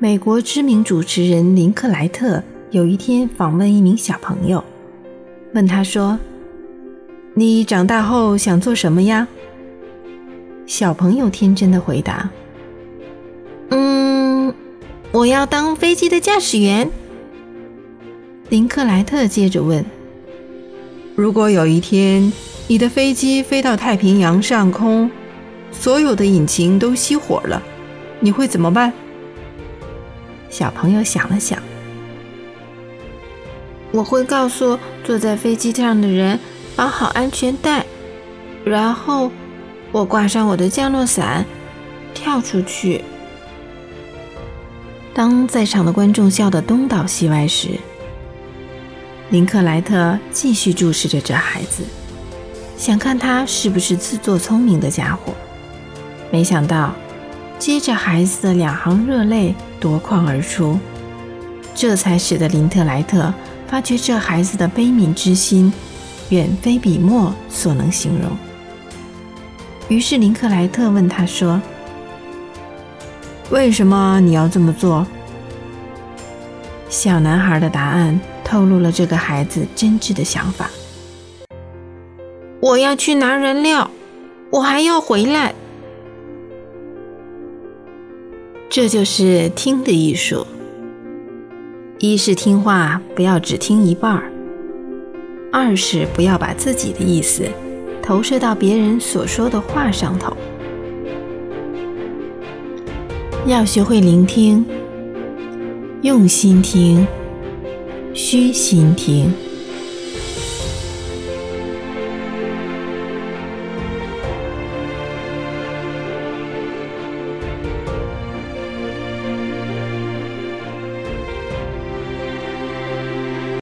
美国知名主持人林克莱特有一天访问一名小朋友，问他说：“你长大后想做什么呀？”小朋友天真的回答：“嗯，我要当飞机的驾驶员。”林克莱特接着问：“如果有一天你的飞机飞到太平洋上空，所有的引擎都熄火了，你会怎么办？”小朋友想了想，我会告诉坐在飞机上的人绑好安全带，然后我挂上我的降落伞，跳出去。当在场的观众笑得东倒西歪时，林克莱特继续注视着这孩子，想看他是不是自作聪明的家伙。没想到，接着孩子的两行热泪。夺眶而出，这才使得林特莱特发觉这孩子的悲悯之心远非笔墨所能形容。于是林克莱特问他说：“为什么你要这么做？”小男孩的答案透露了这个孩子真挚的想法：“我要去拿燃料，我还要回来。”这就是听的艺术。一是听话不要只听一半儿；二是不要把自己的意思投射到别人所说的话上头。要学会聆听，用心听，虚心听。